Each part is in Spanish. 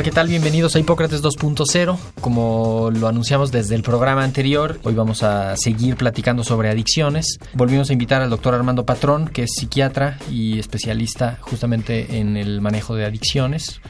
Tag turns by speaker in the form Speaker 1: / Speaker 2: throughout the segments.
Speaker 1: Hola, ¿qué tal? Bienvenidos a Hipócrates 2.0. Como lo anunciamos desde el programa anterior, hoy vamos a seguir platicando sobre adicciones. Volvimos a invitar al doctor Armando Patrón, que es psiquiatra y especialista justamente en el manejo de adicciones.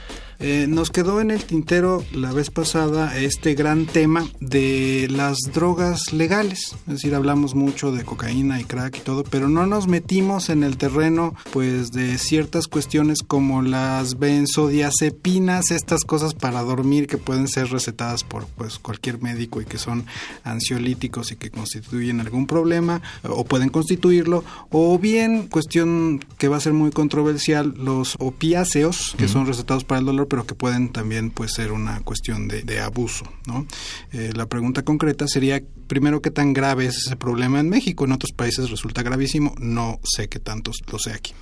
Speaker 2: Eh, nos quedó en el tintero la vez pasada este gran tema de las drogas legales, es decir, hablamos mucho de cocaína y crack y todo, pero no nos metimos en el terreno pues de ciertas cuestiones como las benzodiazepinas, estas cosas para dormir que pueden ser recetadas por pues cualquier médico y que son ansiolíticos y que constituyen algún problema o pueden constituirlo, o bien cuestión que va a ser muy controversial, los opiáceos que son recetados para el dolor pero que pueden también pues, ser una cuestión de, abuso. ¿no? Eh, la pregunta concreta sería, primero, ¿qué tan grave es ese problema en México? En otros países resulta gravísimo, no sé qué tanto lo sé aquí.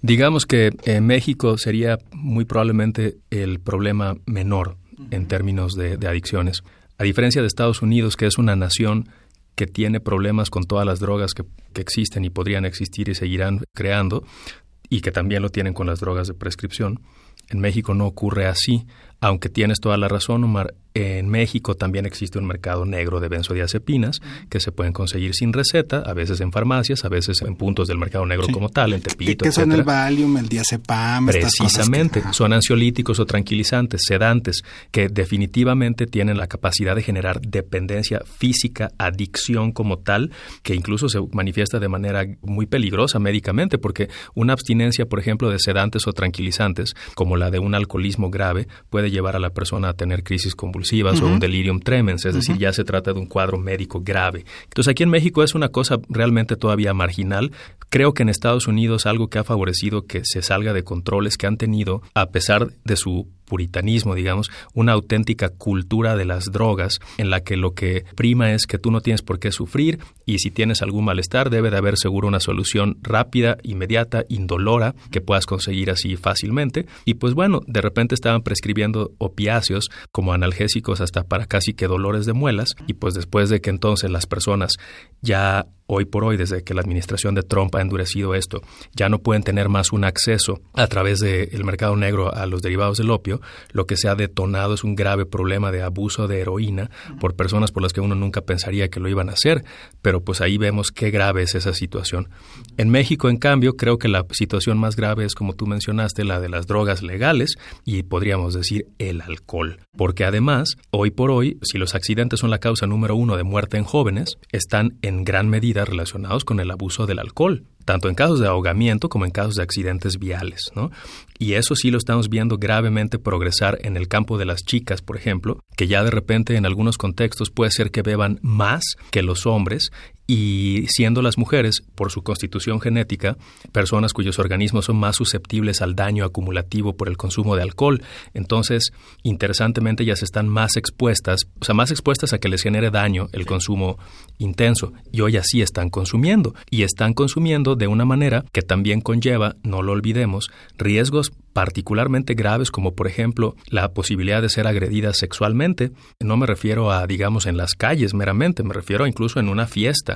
Speaker 3: Digamos que en México sería muy probablemente el problema menor en términos de, adicciones. A diferencia de Estados Unidos, que es una nación que tiene problemas con todas las drogas que, que, existen y podrían existir y seguirán creando, y que también lo tienen con las drogas de prescripción. En México no ocurre así, aunque tienes toda la razón, Omar. En México también existe un mercado negro de benzodiazepinas que se pueden conseguir sin receta, a veces en farmacias, a veces en puntos del mercado negro como tal, en Tepito,
Speaker 2: ¿Qué son el Valium, el diazepam?
Speaker 3: Precisamente, son ansiolíticos o tranquilizantes, sedantes, que definitivamente tienen la capacidad de generar dependencia física, adicción como tal, que incluso se manifiesta de manera muy peligrosa médicamente, porque una abstinencia, por ejemplo, de sedantes o tranquilizantes, como la de un alcoholismo grave, puede llevar a la persona a tener crisis convulsivas o un delirium tremens, es decir, ya se trata de un cuadro médico grave. Entonces aquí en México es una cosa realmente todavía marginal. Creo que en Estados Unidos algo que ha favorecido que se salga de controles que han tenido, a pesar de su puritanismo, digamos, una auténtica cultura de las drogas en la que lo que prima es que tú no tienes por qué sufrir y si tienes algún malestar debe de haber seguro una solución rápida, inmediata, indolora que puedas conseguir así fácilmente. Y pues bueno, de repente estaban prescribiendo opiáceos como analgésicos hasta para casi que dolores de muelas y pues después de que entonces las personas ya hoy por hoy, desde que la administración de Trump ha endurecido esto, ya no pueden tener más un acceso a través del mercado negro a los derivados del opio, lo que se ha detonado es un grave problema de abuso de heroína por personas por las que uno nunca pensaría que lo iban a hacer, pero pues ahí vemos qué grave es esa situación. En México, en cambio, creo que la situación más grave es, como tú mencionaste, la de las drogas legales y podríamos decir el alcohol, porque además, hoy por hoy, si los accidentes son la causa número uno de muerte en jóvenes, están en gran medida relacionados con el abuso del alcohol tanto en casos de ahogamiento como en casos de accidentes viales, ¿no? Y eso sí lo estamos viendo gravemente progresar en el campo de las chicas, por ejemplo, que ya de repente en algunos contextos puede ser que beban más que los hombres y siendo las mujeres, por su constitución genética, personas cuyos organismos son más susceptibles al daño acumulativo por el consumo de alcohol, entonces, interesantemente, se están más expuestas, o sea, más expuestas a que les genere daño el consumo intenso, y hoy así están consumiendo, y están consumiendo de una manera que también conlleva, no lo olvidemos, riesgos particularmente graves como por ejemplo la posibilidad de ser agredida sexualmente. No me refiero a, digamos, en las calles meramente, me refiero incluso en una fiesta.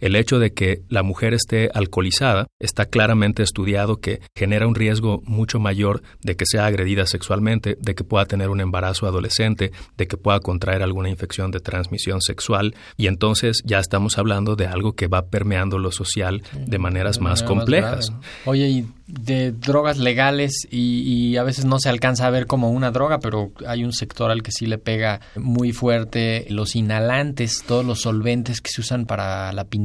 Speaker 3: El hecho de que la mujer esté alcoholizada está claramente estudiado que genera un riesgo mucho mayor de que sea agredida sexualmente, de que pueda tener un embarazo adolescente, de que pueda contraer alguna infección de transmisión sexual y entonces ya estamos hablando de algo que va permeando lo social de maneras más complejas.
Speaker 1: Oye, y de drogas legales y, a veces no se alcanza a ver como una droga, pero hay un sector al que sí le pega muy fuerte los inhalantes, todos los solventes que se usan para la pintura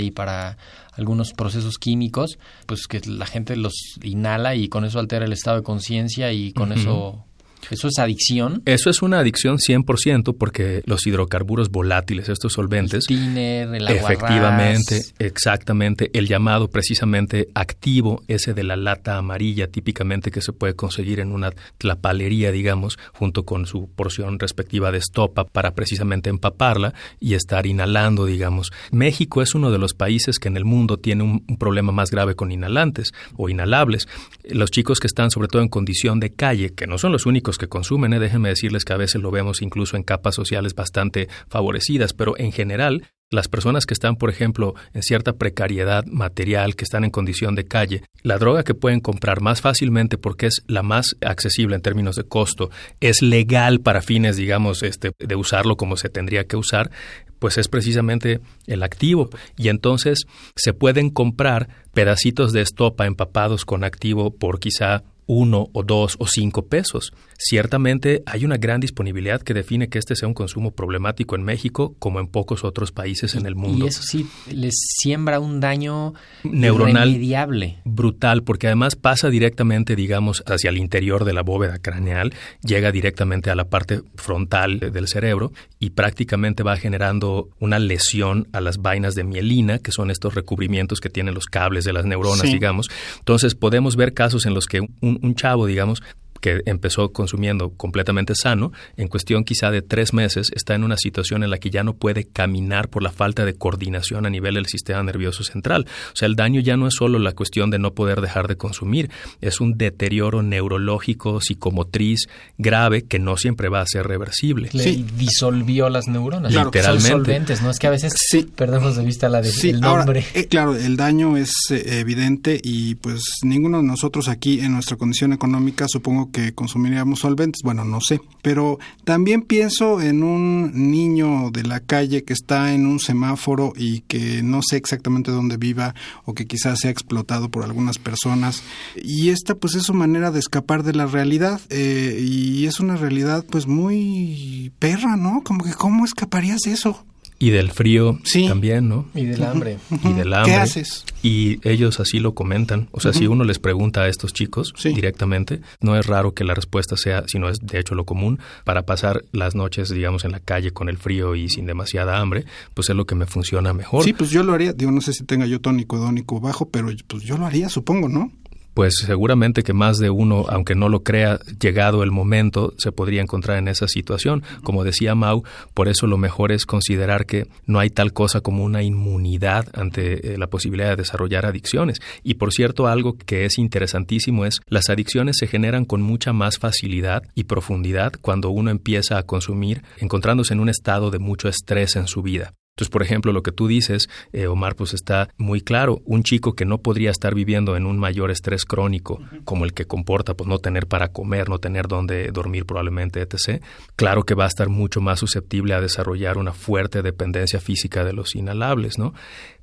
Speaker 1: y para algunos procesos químicos, pues que la gente los inhala y con eso altera el estado de conciencia y con eso ¿Eso es adicción?
Speaker 3: Eso es una adicción 100% porque los hidrocarburos volátiles, estos solventes,
Speaker 1: el tiner, el
Speaker 3: efectivamente, exactamente, el llamado precisamente activo, ese de la lata amarilla típicamente que se puede conseguir en una tlapalería, digamos, junto con su porción respectiva de estopa para precisamente empaparla y estar inhalando, digamos. México es uno de los países que en el mundo tiene un, un problema más grave con inhalantes o inhalables. Los chicos que están sobre todo en condición de calle, que no son los únicos que consumen, ¿eh? déjenme decirles que a veces lo vemos incluso en capas sociales bastante favorecidas, pero en general las personas que están, por ejemplo, en cierta precariedad material, que están en condición de calle, la droga que pueden comprar más fácilmente porque es la más accesible en términos de costo, es legal para fines, digamos, este, de usarlo como se tendría que usar, pues es precisamente el activo. Y entonces se pueden comprar pedacitos de estopa empapados con activo por quizá uno o dos o cinco pesos. Ciertamente hay una gran disponibilidad que define que este sea un consumo problemático en México como en pocos otros países en el mundo.
Speaker 1: Y eso sí, les siembra un daño
Speaker 3: neuronal
Speaker 1: irremediable.
Speaker 3: brutal, porque además pasa directamente, digamos, hacia el interior de la bóveda craneal, llega directamente a la parte frontal del cerebro y prácticamente va generando una lesión a las vainas de mielina, que son estos recubrimientos que tienen los cables de las neuronas,
Speaker 2: Sí.
Speaker 3: digamos. Entonces podemos ver casos en los que un, un chavo, digamos, que empezó consumiendo completamente sano, en cuestión quizá de tres meses, está en una situación en la que ya no puede caminar por la falta de coordinación a nivel del sistema nervioso central. O sea, el daño ya no es solo la cuestión de no poder dejar de consumir, es un deterioro neurológico, psicomotriz grave que no siempre va a ser reversible.
Speaker 1: Le
Speaker 2: Sí.
Speaker 1: disolvió las neuronas.
Speaker 3: Claro. Literalmente.
Speaker 1: Son solventes, ¿no? Es que a veces
Speaker 2: Sí.
Speaker 1: perdemos de vista la de,
Speaker 2: Sí,
Speaker 1: el
Speaker 2: ahora,
Speaker 1: nombre.
Speaker 2: eh, claro, el daño es eh, evidente y pues ninguno de nosotros aquí en nuestra condición económica supongo que consumiríamos solventes, bueno, no sé, pero también pienso en un niño de la calle que está en un semáforo y que no sé exactamente dónde viva o que quizás sea explotado por algunas personas y esta pues es su manera de escapar de la realidad eh, y es una realidad pues muy perra, ¿no? Como que ¿cómo escaparías de eso?
Speaker 3: Y del frío
Speaker 2: Sí.
Speaker 3: también, ¿no?
Speaker 1: Y del hambre.
Speaker 3: y del hambre.
Speaker 2: ¿Qué haces?
Speaker 3: Y ellos así lo comentan. O sea, si uno les pregunta a estos chicos
Speaker 2: Sí.
Speaker 3: directamente, no es raro que la respuesta sea, sino es de hecho lo común, para pasar las noches, digamos, en la calle con el frío y sin demasiada hambre, pues es lo que me funciona mejor.
Speaker 2: Sí, pues yo lo haría. Digo, no sé si tenga yo tónico hedónico bajo, pero pues yo lo haría, supongo, ¿no?
Speaker 3: Pues seguramente que más de uno, aunque no lo crea, llegado el momento, se podría encontrar en esa situación. Como decía Mau, por eso lo mejor es considerar que no hay tal cosa como una inmunidad ante eh, la posibilidad de desarrollar adicciones. Y por cierto, algo que es interesantísimo es las adicciones se generan con mucha más facilidad y profundidad cuando uno empieza a consumir encontrándose en un estado de mucho estrés en su vida. Entonces, por ejemplo, lo que tú dices, eh, Omar, pues está muy claro. Un chico que no podría estar viviendo en un mayor estrés crónico, como el que comporta pues no tener para comer, no tener dónde dormir probablemente, etc., claro que va a estar mucho más susceptible a desarrollar una fuerte dependencia física de los inhalables, ¿no?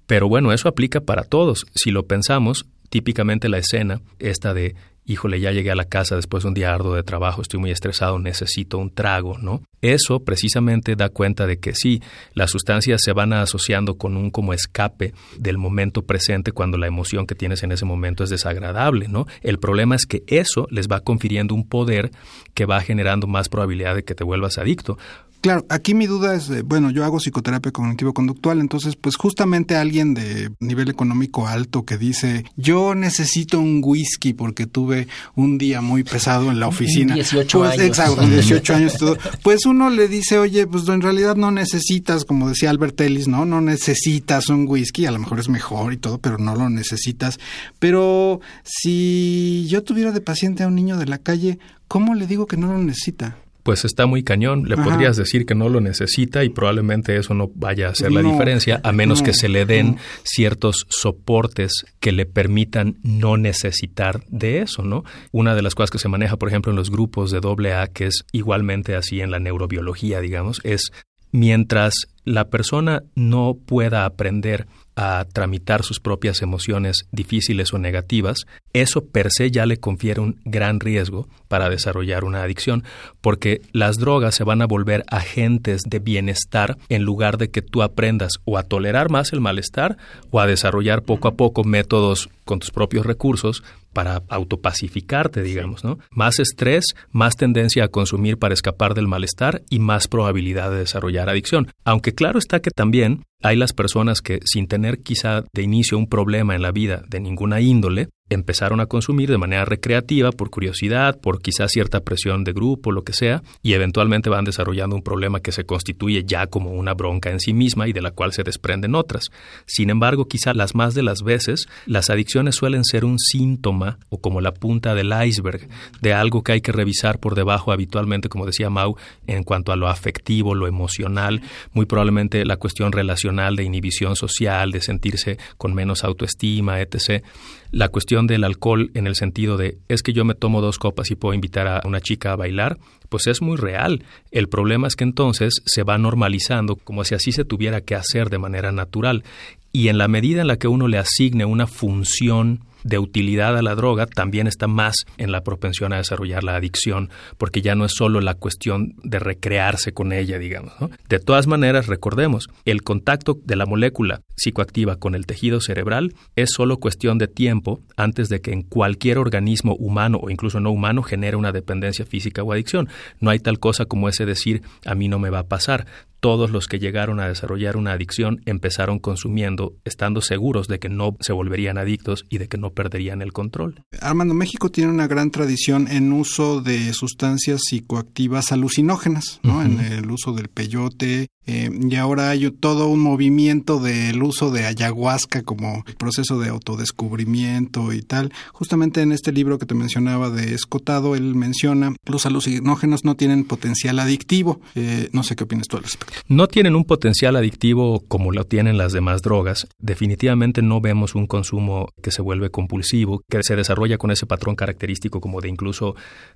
Speaker 3: Pero bueno, eso aplica para todos. Si lo pensamos, típicamente la escena, esta de híjole, ya llegué a la casa después de un día arduo de trabajo, estoy muy estresado, necesito un trago, ¿no? Eso precisamente da cuenta de que sí, las sustancias se van asociando con un como escape del momento presente cuando la emoción que tienes en ese momento es desagradable, ¿no? El problema es que eso les va confiriendo un poder que va generando más probabilidad de que te vuelvas adicto.
Speaker 2: Claro, aquí mi duda es, bueno, yo hago psicoterapia cognitivo-conductual, entonces pues justamente alguien de nivel económico alto que dice, yo necesito un whisky porque tuve un día muy pesado en la oficina.
Speaker 1: 18
Speaker 2: pues,
Speaker 1: años.
Speaker 2: Exacto, 18 años y todo. Pues uno le dice, oye, pues en realidad no necesitas, como decía Albert Ellis, ¿no? No necesitas un whisky, a lo mejor es mejor y todo, pero no lo necesitas. Pero si yo tuviera de paciente a un niño de la calle, ¿cómo le digo que no lo necesita?
Speaker 3: Pues está muy cañón. Le
Speaker 2: Ajá.
Speaker 3: podrías decir que no lo necesita y probablemente eso no vaya a hacer la diferencia, a menos
Speaker 2: no,
Speaker 3: que se le den
Speaker 2: no.
Speaker 3: ciertos soportes que le permitan no necesitar de eso, ¿no? Una de las cosas que se maneja, por ejemplo, en los grupos de AA, que es igualmente así en la neurobiología, digamos, es mientras la persona no pueda aprender a tramitar sus propias emociones difíciles o negativas, eso per se ya le confiere un gran riesgo para desarrollar una adicción, porque las drogas se van a volver agentes de bienestar en lugar de que tú aprendas o a tolerar más el malestar o a desarrollar poco a poco métodos con tus propios recursos para autopacificarte, digamos, ¿no? Más estrés, más tendencia a consumir para escapar del malestar y más probabilidad de desarrollar adicción. Aunque claro está que también hay las personas que sin tener quizá de inicio un problema en la vida de ninguna índole, empezaron a consumir de manera recreativa, por curiosidad, por quizás cierta presión de grupo, lo que sea, y eventualmente van desarrollando un problema que se constituye ya como una bronca en sí misma y de la cual se desprenden otras. Sin embargo, quizá las más de las veces, las adicciones suelen ser un síntoma o como la punta del iceberg de algo que hay que revisar por debajo habitualmente, como decía Mau, en cuanto a lo afectivo, lo emocional, muy probablemente la cuestión relacional de inhibición social, de sentirse con menos autoestima, etc la cuestión del alcohol en el sentido de es que yo me tomo dos copas y puedo invitar a una chica a bailar, pues es muy real. El problema es que entonces se va normalizando como si así se tuviera que hacer de manera natural. Y en la medida en la que uno le asigne una función de utilidad a la droga también está más en la propensión a desarrollar la adicción, porque ya no es solo la cuestión de recrearse con ella, digamos. De todas maneras, recordemos, el contacto de la molécula psicoactiva con el tejido cerebral es solo cuestión de tiempo antes de que en cualquier organismo humano o incluso no humano genere una dependencia física o adicción. No hay tal cosa como ese decir a mí no me va a pasar todos los que llegaron a desarrollar una adicción empezaron consumiendo, estando seguros de que no se volverían adictos y de que no perderían el control.
Speaker 2: Armando, México tiene una gran tradición en uso de sustancias psicoactivas alucinógenas, ¿no? En el uso del peyote, eh, y ahora hay todo un movimiento del uso de ayahuasca como proceso de autodescubrimiento y tal. Justamente en este libro que te mencionaba de Escotado, él menciona los alucinógenos no tienen potencial adictivo. Eh, no sé qué opinas tú al respecto.
Speaker 3: No tienen un potencial adictivo como lo tienen las demás drogas. Definitivamente no vemos un consumo que se vuelve compulsivo, que se desarrolla con ese patrón característico como de incluso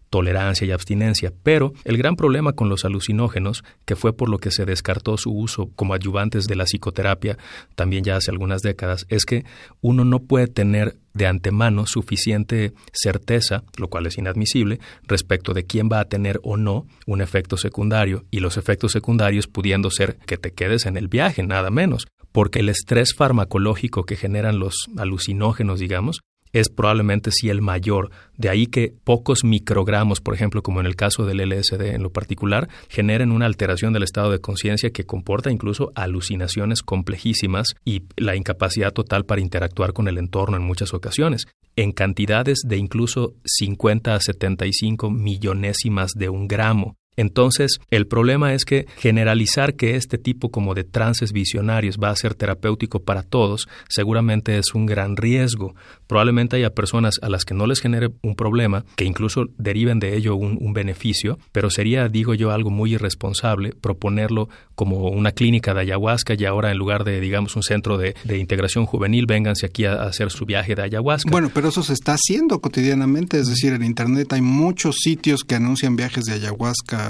Speaker 3: tolerancia y abstinencia. Pero el gran problema con los alucinógenos, que fue por lo que se descartó todo su uso como ayudantes de la psicoterapia también ya hace algunas décadas, es que uno no puede tener de antemano suficiente certeza, lo cual es inadmisible, respecto de quién va a tener o no un efecto secundario, y los efectos secundarios pudiendo ser que te quedes en el viaje, nada menos, porque el estrés farmacológico que generan los alucinógenos, digamos, es probablemente sí el mayor. De ahí que pocos microgramos, por ejemplo, como en el caso del LSD en lo particular, generen una alteración del estado de conciencia que comporta incluso alucinaciones complejísimas y la incapacidad total para interactuar con el entorno en muchas ocasiones, en cantidades de incluso 50 a 75 millonésimas de un gramo. Entonces, el problema es que generalizar que este tipo como de trances visionarios va a ser terapéutico para todos, seguramente es un gran riesgo. Probablemente haya personas a las que no les genere un problema, que incluso deriven de ello un, beneficio, pero sería, digo yo, algo muy irresponsable proponerlo como una clínica de ayahuasca y ahora en lugar de, digamos, un centro de, integración juvenil, vénganse aquí a, a hacer su viaje de ayahuasca.
Speaker 2: Bueno, pero eso se está haciendo cotidianamente, es decir, en Internet hay muchos sitios que anuncian viajes de ayahuasca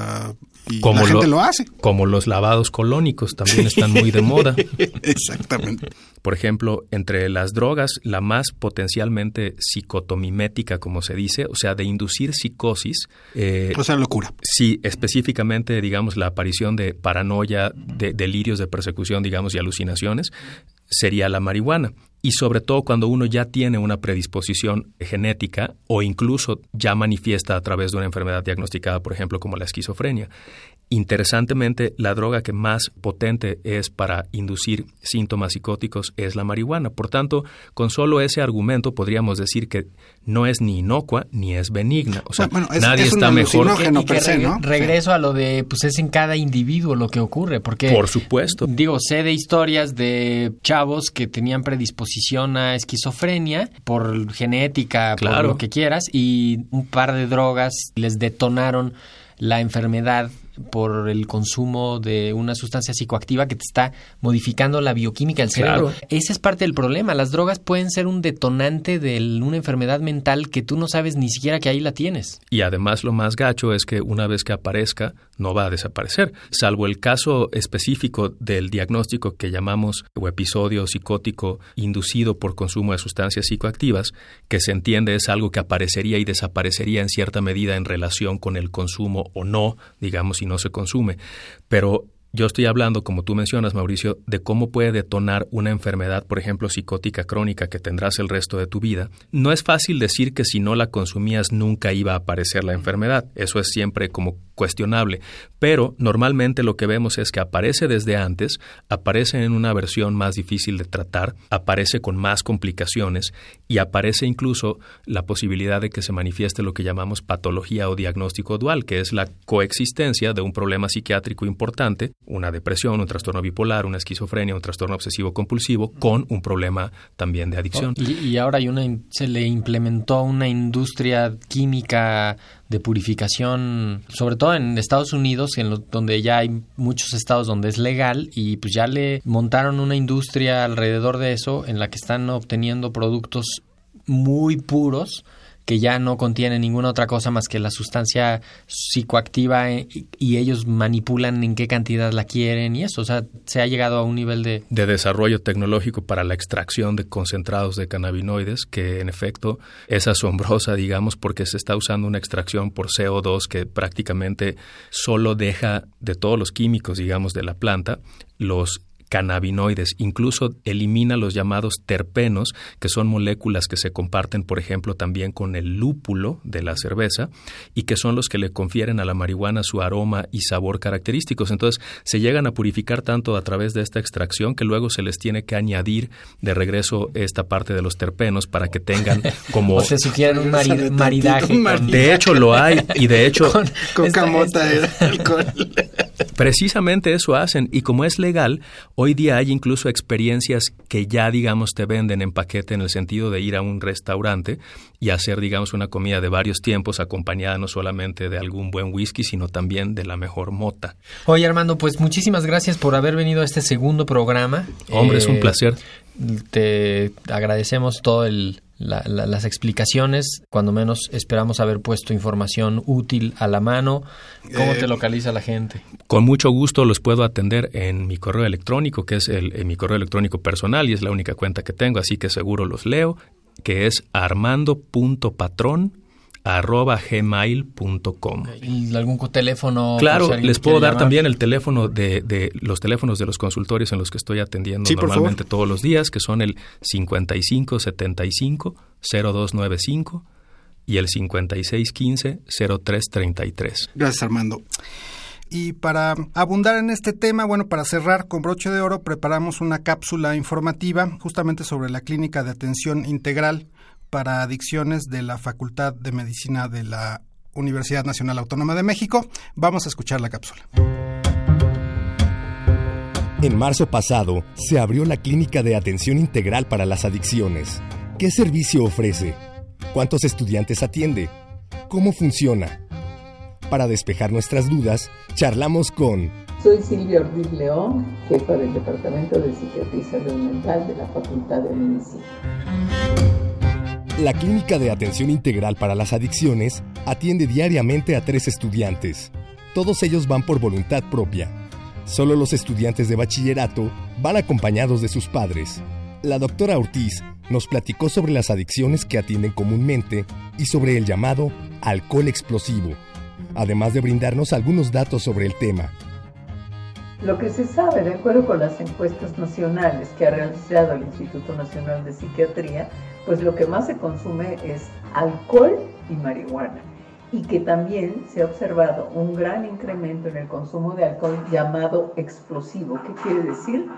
Speaker 2: y
Speaker 3: como
Speaker 2: la gente lo, hace.
Speaker 3: Como los lavados colónicos también están muy de moda.
Speaker 2: Exactamente.
Speaker 3: Por ejemplo, entre las drogas, la más potencialmente psicotomimética, como se dice, o sea, de inducir psicosis.
Speaker 2: Eh, o sea, locura.
Speaker 3: Sí, específicamente, digamos, la aparición de paranoia, de delirios de persecución, digamos, y alucinaciones, sería la marihuana y sobre todo cuando uno ya tiene una predisposición genética o incluso ya manifiesta a través de una enfermedad diagnosticada, por ejemplo, como la esquizofrenia. Interesantemente, la droga que más potente es para inducir síntomas psicóticos es la marihuana. Por tanto, con solo ese argumento podríamos decir que no es ni inocua ni es benigna. O sea, nadie está mejor.
Speaker 1: Regreso a lo de, pues es en cada individuo lo que ocurre, porque...
Speaker 3: Por supuesto.
Speaker 1: Digo, sé de historias de chavos que tenían predisposición a esquizofrenia por genética, por lo que quieras, y un par de drogas les detonaron la enfermedad por el consumo de una sustancia psicoactiva que te está modificando la bioquímica del cerebro. Ese es parte del problema. Las drogas pueden ser un detonante de una enfermedad mental que tú no sabes ni siquiera que ahí la tienes.
Speaker 3: Y además lo más gacho es que una vez que aparezca no va a desaparecer, salvo el caso específico del diagnóstico que llamamos o episodio psicótico inducido por consumo de sustancias psicoactivas, que se entiende es algo que aparecería y desaparecería en cierta medida en relación con el consumo o no, digamos, si no se consume. Pero yo estoy hablando, como tú mencionas, Mauricio, de cómo puede detonar una enfermedad, por ejemplo, psicótica crónica que tendrás el resto de tu vida. No es fácil decir que si no la consumías nunca iba a aparecer la enfermedad. Eso es siempre como cuestionable. Pero normalmente lo que vemos es que aparece desde antes, aparece en una versión más difícil de tratar, aparece con más complicaciones y aparece incluso la posibilidad de que se manifieste lo que llamamos patología o diagnóstico dual, que es la coexistencia de un problema psiquiátrico importante una depresión, un trastorno bipolar, una esquizofrenia, un trastorno obsesivo compulsivo con un problema también de adicción.
Speaker 1: Y, y ahora una, se le implementó una industria química de purificación, sobre todo en Estados Unidos, en lo, donde ya hay muchos estados donde es legal y pues ya le montaron una industria alrededor de eso en la que están obteniendo productos muy puros que ya no contiene ninguna otra cosa más que la sustancia psicoactiva y, y, ellos manipulan en qué cantidad la quieren y eso, o sea, se ha llegado a un nivel de...
Speaker 3: De desarrollo tecnológico para la extracción de concentrados de cannabinoides, que en efecto es asombrosa, digamos, porque se está usando una extracción por CO2 que prácticamente solo deja de todos los químicos, digamos, de la planta, los cannabinoides, incluso elimina los llamados terpenos, que son moléculas que se comparten, por ejemplo, también con el lúpulo de la cerveza y que son los que le confieren a la marihuana su aroma y sabor característicos. Entonces, se llegan a purificar tanto a través de esta extracción que luego se les tiene que añadir de regreso esta parte de los terpenos para que tengan como...
Speaker 1: o se sugieren un mari maridaje.
Speaker 3: Con... De hecho, lo hay y de hecho...
Speaker 2: con, con camota de alcohol.
Speaker 3: Precisamente eso hacen y como es legal, hoy día hay incluso experiencias que ya, digamos, te venden en paquete en el sentido de ir a un restaurante y hacer, digamos, una comida de varios tiempos acompañada no solamente de algún buen whisky, sino también de la mejor mota.
Speaker 1: Oye, Armando, pues muchísimas gracias por haber venido a este segundo programa.
Speaker 3: Hombre, eh, es un placer.
Speaker 1: Te agradecemos todo el la, la, las explicaciones, cuando menos esperamos haber puesto información útil a la mano. ¿Cómo eh, te localiza la gente?
Speaker 3: Con mucho gusto los puedo atender en mi correo electrónico, que es el, en mi correo electrónico personal y es la única cuenta que tengo, así que seguro los leo, que es armando.patron arroba gmail.com.
Speaker 1: ¿Algún teléfono?
Speaker 3: Claro, si les puedo dar llamar? también el teléfono de, de, los teléfonos de los consultorios en los que estoy atendiendo
Speaker 2: sí,
Speaker 3: normalmente todos los días, que son el 5575 0295 y el 5615 0333.
Speaker 2: Gracias, Armando. Y para abundar en este tema, bueno, para cerrar con broche de oro, preparamos una cápsula informativa justamente sobre la clínica de atención integral para adicciones de la Facultad de Medicina de la Universidad Nacional Autónoma de México. Vamos a escuchar la cápsula.
Speaker 4: En marzo pasado se abrió la Clínica de Atención Integral para las Adicciones. ¿Qué servicio ofrece? ¿Cuántos estudiantes atiende? ¿Cómo funciona? Para despejar nuestras dudas, charlamos con...
Speaker 5: Soy Silvia Ortiz León, jefa del Departamento de Psiquiatría y Salud Mental de la Facultad de Medicina.
Speaker 4: La Clínica de Atención Integral para las Adicciones atiende diariamente a tres estudiantes. Todos ellos van por voluntad propia. Solo los estudiantes de bachillerato van acompañados de sus padres. La doctora Ortiz nos platicó sobre las adicciones que atienden comúnmente y sobre el llamado alcohol explosivo, además de brindarnos algunos datos sobre el tema.
Speaker 5: Lo que se sabe, de acuerdo con las encuestas nacionales que ha realizado el Instituto Nacional de Psiquiatría, pues lo que más se consume es alcohol y marihuana. Y que también se ha observado un gran incremento en el consumo de alcohol llamado explosivo. ¿Qué quiere decir?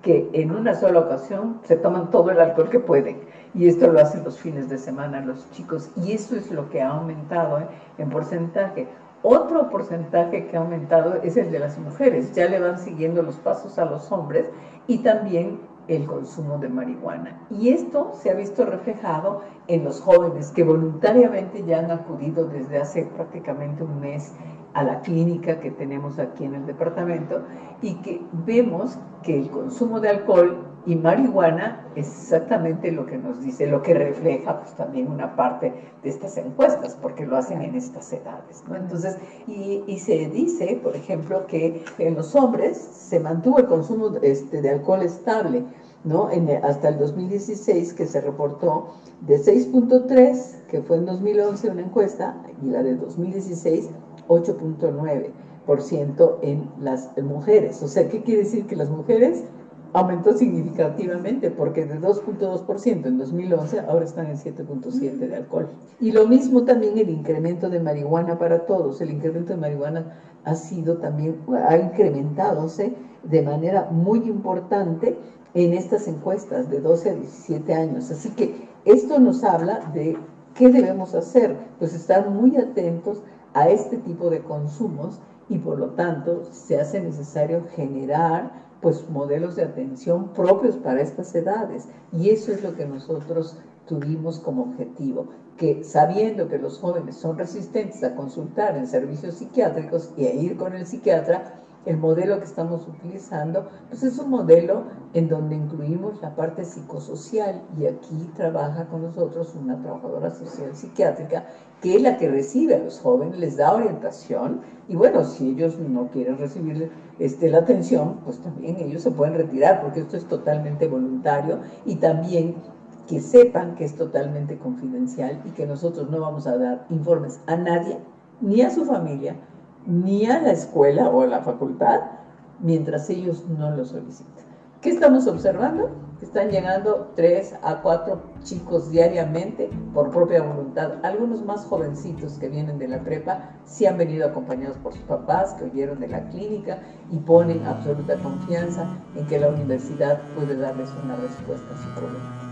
Speaker 5: Que en una sola ocasión se toman todo el alcohol que pueden. Y esto lo hacen los fines de semana los chicos. Y eso es lo que ha aumentado ¿eh? en porcentaje. Otro porcentaje que ha aumentado es el de las mujeres. Ya le van siguiendo los pasos a los hombres y también el consumo de marihuana. Y esto se ha visto reflejado en los jóvenes que voluntariamente ya han acudido desde hace prácticamente un mes a la clínica que tenemos aquí en el departamento y que vemos que el consumo de alcohol y marihuana es exactamente lo que nos dice, lo que refleja pues también una parte de estas encuestas, porque lo hacen en estas edades, ¿no? Entonces, y, se dice, por ejemplo, que en los hombres se mantuvo el consumo este, de alcohol estable, ¿no? En, hasta el 2016, que se reportó de 6.3, que fue en 2011 una encuesta, y la de 2016, 8.9% en las mujeres. O sea, ¿qué quiere decir? Que las mujeres aumentó significativamente porque de 2.2% en 2011 ahora están en 7.7% de alcohol. Y lo mismo también el incremento de marihuana para todos. El incremento de marihuana ha sido también, ha incrementándose de manera muy importante en estas encuestas de 12 a 17 años. Así que esto nos habla de qué debemos hacer, pues estar muy atentos a este tipo de consumos y por lo tanto se hace necesario generar pues modelos de atención propios para estas edades. Y eso es lo que nosotros tuvimos como objetivo, que sabiendo que los jóvenes son resistentes a consultar en servicios psiquiátricos y a ir con el psiquiatra, el modelo que estamos utilizando, pues es un modelo en donde incluimos la parte psicosocial y aquí trabaja con nosotros una trabajadora social psiquiátrica que es la que recibe a los jóvenes, les da orientación y bueno, si ellos no quieren recibir este, la atención, pues también ellos se pueden retirar porque esto es totalmente voluntario y también que sepan que es totalmente confidencial y que nosotros no vamos a dar informes a nadie, ni a su familia, ni a la escuela o a la facultad mientras ellos no lo soliciten. ¿Qué estamos observando? Están llegando tres a cuatro chicos diariamente por propia voluntad. Algunos más jovencitos que vienen de la prepa sí han venido acompañados por sus papás que oyeron de la clínica y ponen absoluta confianza en que la universidad puede darles una respuesta a su problema.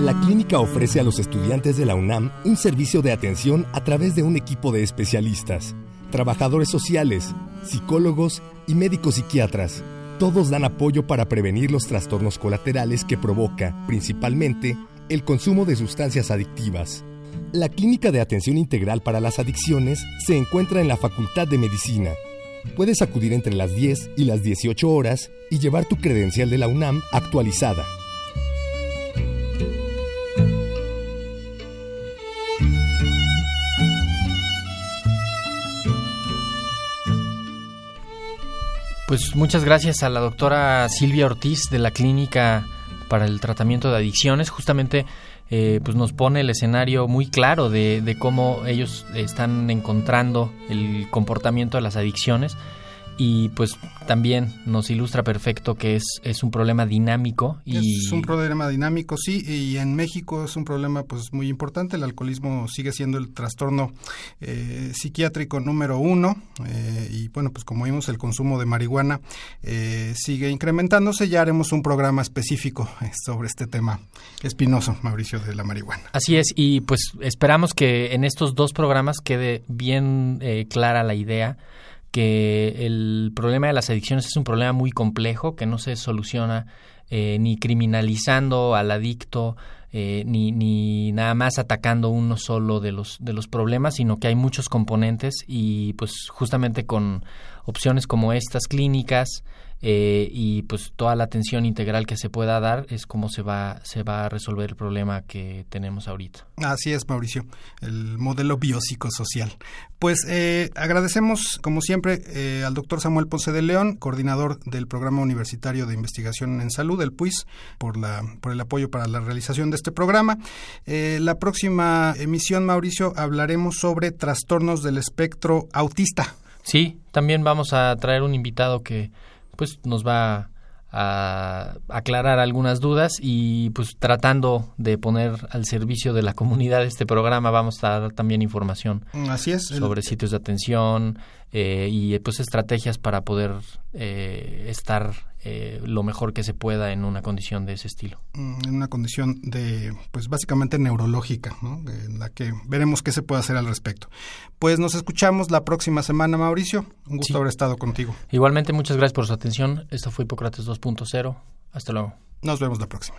Speaker 4: La clínica ofrece a los estudiantes de la UNAM un servicio de atención a través de un equipo de especialistas, trabajadores sociales, psicólogos y médicos psiquiatras. Todos dan apoyo para prevenir los trastornos colaterales que provoca, principalmente, el consumo de sustancias adictivas. La Clínica de Atención Integral para las Adicciones se encuentra en la Facultad de Medicina. Puedes acudir entre las 10 y las 18 horas y llevar tu credencial de la UNAM actualizada.
Speaker 1: Pues muchas gracias a la doctora Silvia Ortiz de la Clínica para el Tratamiento de Adicciones. Justamente eh, pues nos pone el escenario muy claro de, de cómo ellos están encontrando el comportamiento de las adicciones y pues también nos ilustra perfecto que es, es un problema dinámico. Y...
Speaker 2: Es un problema dinámico, sí, y en México es un problema pues muy importante. El alcoholismo sigue siendo el trastorno eh, psiquiátrico número uno eh, y bueno, pues como vimos el consumo de marihuana eh, sigue incrementándose. Ya haremos un programa específico sobre este tema espinoso, Mauricio, de la marihuana.
Speaker 1: Así es, y pues esperamos que en estos dos programas quede bien clara la idea que el problema de las adicciones es un problema muy complejo que no se soluciona eh, ni criminalizando al adicto eh, ni, ni nada más atacando uno solo de los de los problemas sino que hay muchos componentes y pues justamente con opciones como estas clínicas eh, y pues toda la atención integral que se pueda dar es como se va se va a resolver el problema que tenemos ahorita.
Speaker 2: Así es, Mauricio, el modelo biopsicosocial. Pues eh, agradecemos, como siempre, eh, al doctor Samuel Ponce de León, coordinador del Programa Universitario de Investigación en Salud, el PUIS, por, la, por el apoyo para la realización de este programa. la próxima emisión, Mauricio, hablaremos sobre trastornos del espectro autista.
Speaker 1: Sí, también vamos a traer un invitado que pues nos va a aclarar algunas dudas y pues tratando de poner al servicio de la comunidad este programa vamos a dar también información
Speaker 2: Así es,
Speaker 1: sobre sitios de atención eh, y pues estrategias para poder eh, estar eh, lo mejor que se pueda en una condición de ese estilo.
Speaker 2: Mm, en una condición de, pues básicamente neurológica, ¿no? en la que veremos qué se puede hacer al respecto. Pues nos escuchamos la próxima semana, Mauricio. Un gusto
Speaker 1: Sí.
Speaker 2: haber estado contigo.
Speaker 1: Igualmente, muchas gracias por su atención. Esto fue Hipócrates 2.0. Hasta luego.
Speaker 2: Nos vemos la próxima.